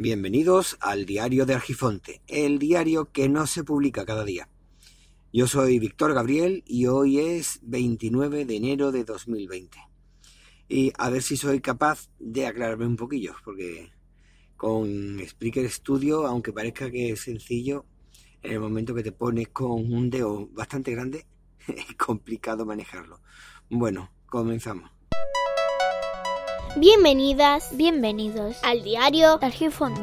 Bienvenidos al diario de Argifonte, el diario que no se publica cada día. Yo soy Víctor Gabriel y hoy es 29 de enero de 2020. Y a ver si soy capaz de aclararme un poquillo, porque con Spreaker Studio, aunque parezca que es sencillo, en el momento que te pones con un dedo bastante grande, es complicado manejarlo. Bueno, comenzamos. Bienvenidas, bienvenidos al diario Argifonte.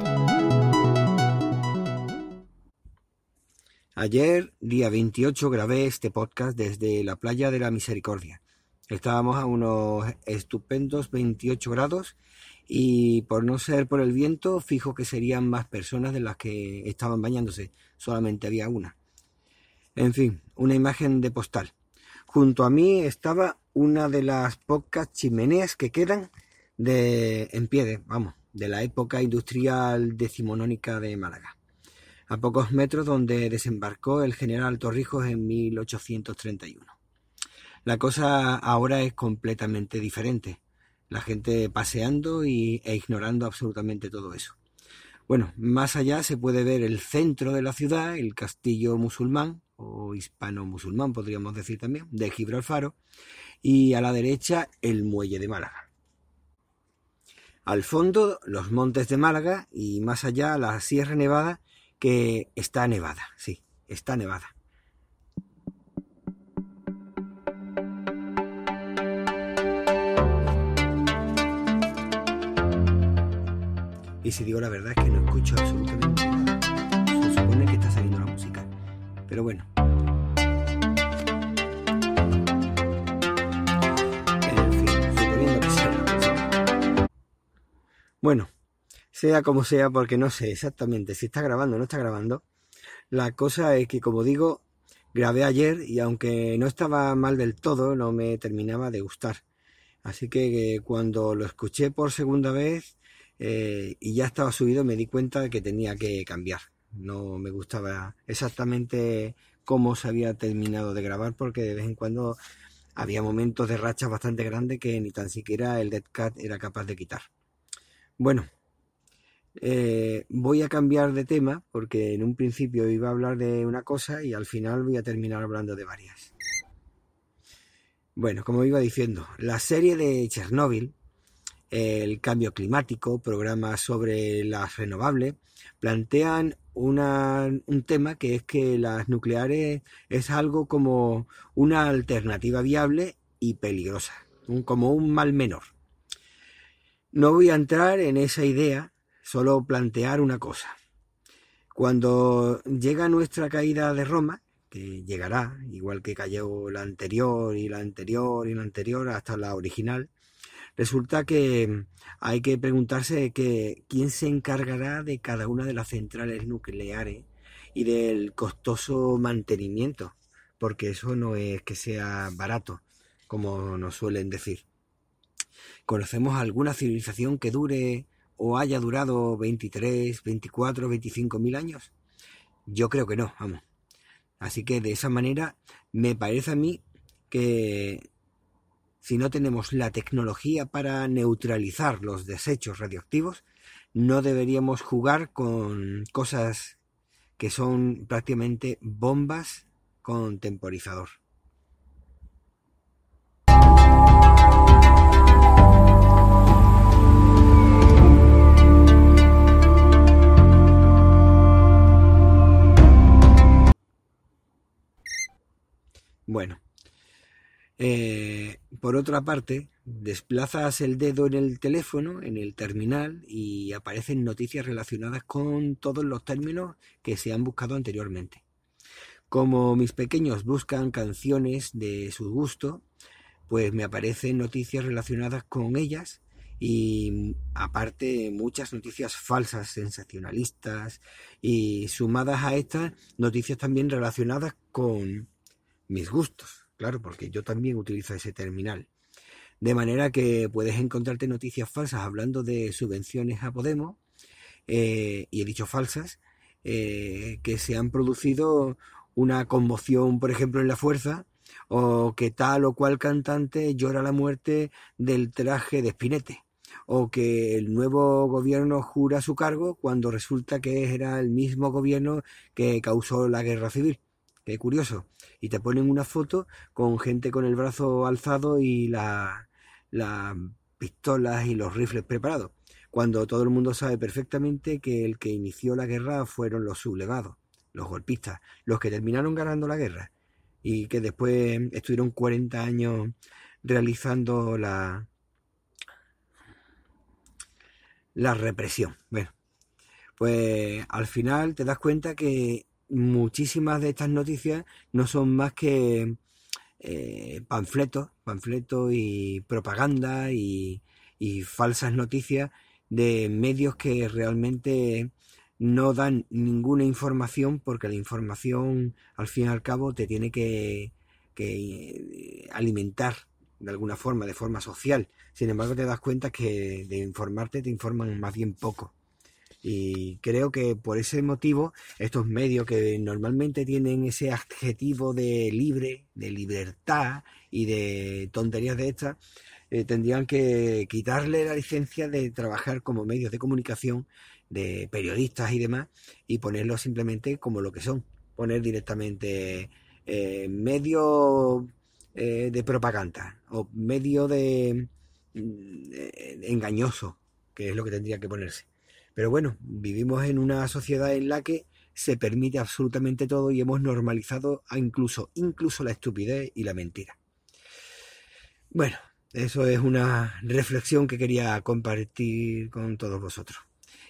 Ayer, día 28, grabé este podcast desde la playa de la Misericordia. Estábamos a unos estupendos 28 grados y por no ser por el viento, fijo que serían más personas de las que estaban bañándose. Solamente había una. En fin, una imagen de postal. Junto a mí estaba una de las pocas chimeneas que quedan de, en pie, de, vamos, de la época industrial decimonónica de Málaga, a pocos metros donde desembarcó el general Torrijos en 1831. La cosa ahora es completamente diferente. La gente paseando y, e ignorando absolutamente todo eso. Bueno, más allá se puede ver el centro de la ciudad, el castillo musulmán, o hispano-musulmán podríamos decir también, de Gibraltar, y a la derecha el muelle de Málaga. Al fondo, los montes de Málaga y más allá la Sierra Nevada, que está nevada, sí, está nevada. Y si digo la verdad es que no escucho absolutamente nada. Se supone que está saliendo la música. Pero bueno, Bueno, sea como sea, porque no sé exactamente si está grabando o no está grabando, la cosa es que, como digo, grabé ayer y aunque no estaba mal del todo, no me terminaba de gustar. Así que cuando lo escuché por segunda vez eh, y ya estaba subido, me di cuenta de que tenía que cambiar. No me gustaba exactamente cómo se había terminado de grabar porque de vez en cuando había momentos de racha bastante grandes que ni tan siquiera el Dead Cat era capaz de quitar. Bueno, eh, voy a cambiar de tema porque en un principio iba a hablar de una cosa y al final voy a terminar hablando de varias. Bueno, como iba diciendo, la serie de Chernóbil, el cambio climático, programas sobre las renovables, plantean un tema que es que las nucleares es algo como una alternativa viable y peligrosa, como un mal menor. No voy a entrar en esa idea, solo plantear una cosa. Cuando llega nuestra caída de Roma, que llegará, igual que cayó la anterior y la anterior y la anterior hasta la original, resulta que hay que preguntarse que quién se encargará de cada una de las centrales nucleares y del costoso mantenimiento, porque eso no es que sea barato, como nos suelen decir. ¿Conocemos alguna civilización que dure o haya durado 23, 24, 25 mil años? Yo creo que no, vamos. Así que de esa manera me parece a mí que si no tenemos la tecnología para neutralizar los desechos radioactivos, no deberíamos jugar con cosas que son prácticamente bombas con temporizador. Eh, por otra parte, desplazas el dedo en el teléfono, en el terminal, y aparecen noticias relacionadas con todos los términos que se han buscado anteriormente. Como mis pequeños buscan canciones de su gusto, pues me aparecen noticias relacionadas con ellas y aparte muchas noticias falsas, sensacionalistas y sumadas a estas noticias también relacionadas con mis gustos, claro, porque yo también utilizo ese terminal. De manera que puedes encontrarte noticias falsas hablando de subvenciones a Podemos, eh, y he dicho falsas, eh, que se han producido una conmoción, por ejemplo, en la fuerza, o que tal o cual cantante llora la muerte del traje de Spinete, o que el nuevo gobierno jura su cargo cuando resulta que era el mismo gobierno que causó la guerra civil. Qué curioso. Y te ponen una foto con gente con el brazo alzado y las pistolas y los rifles preparados, cuando todo el mundo sabe perfectamente que el que inició la guerra fueron los sublevados, los golpistas, los que terminaron ganando la guerra y que después estuvieron 40 años realizando la, la represión. Bueno, pues al final te das cuenta que muchísimas de estas noticias no son más que eh, panfletos, panfletos y propaganda y, falsas noticias de medios que realmente no dan ninguna información porque la información al fin y al cabo te tiene que, que alimentar de alguna forma, de forma social. Sin embargo, te das cuenta que de informarte te informan más bien poco. Y creo que por ese motivo, estos medios que normalmente tienen ese adjetivo de libre, de libertad y de tonterías de estas, eh, tendrían que quitarle la licencia de trabajar como medios de comunicación, de periodistas y demás, y ponerlos simplemente como lo que son. Poner directamente eh, medios eh, de propaganda o medio de, mm, engañoso, que es lo que tendría que ponerse. Pero bueno, vivimos en una sociedad en la que se permite absolutamente todo y hemos normalizado a incluso, incluso la estupidez y la mentira. Bueno, eso es una reflexión que quería compartir con todos vosotros.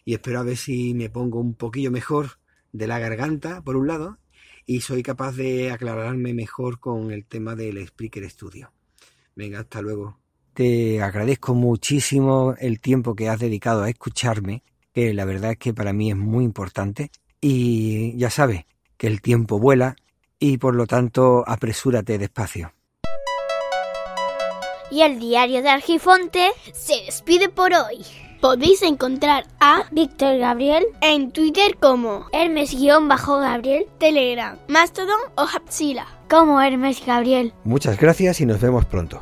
Y espero a ver si me pongo un poquillo mejor de la garganta, por un lado, y soy capaz de aclararme mejor con el tema del Spreaker Studio. Venga, hasta luego. Te agradezco muchísimo el tiempo que has dedicado a escucharme, que la verdad es que para mí es muy importante. Y ya sabes que el tiempo vuela y por lo tanto apresúrate despacio. Y el diario de Argifonte se despide por hoy. Podéis encontrar a Víctor Gabriel en Twitter como Hermes-Gabriel, Telegram, Mastodon o Hapsila. Como Hermes Gabriel. Muchas gracias y nos vemos pronto.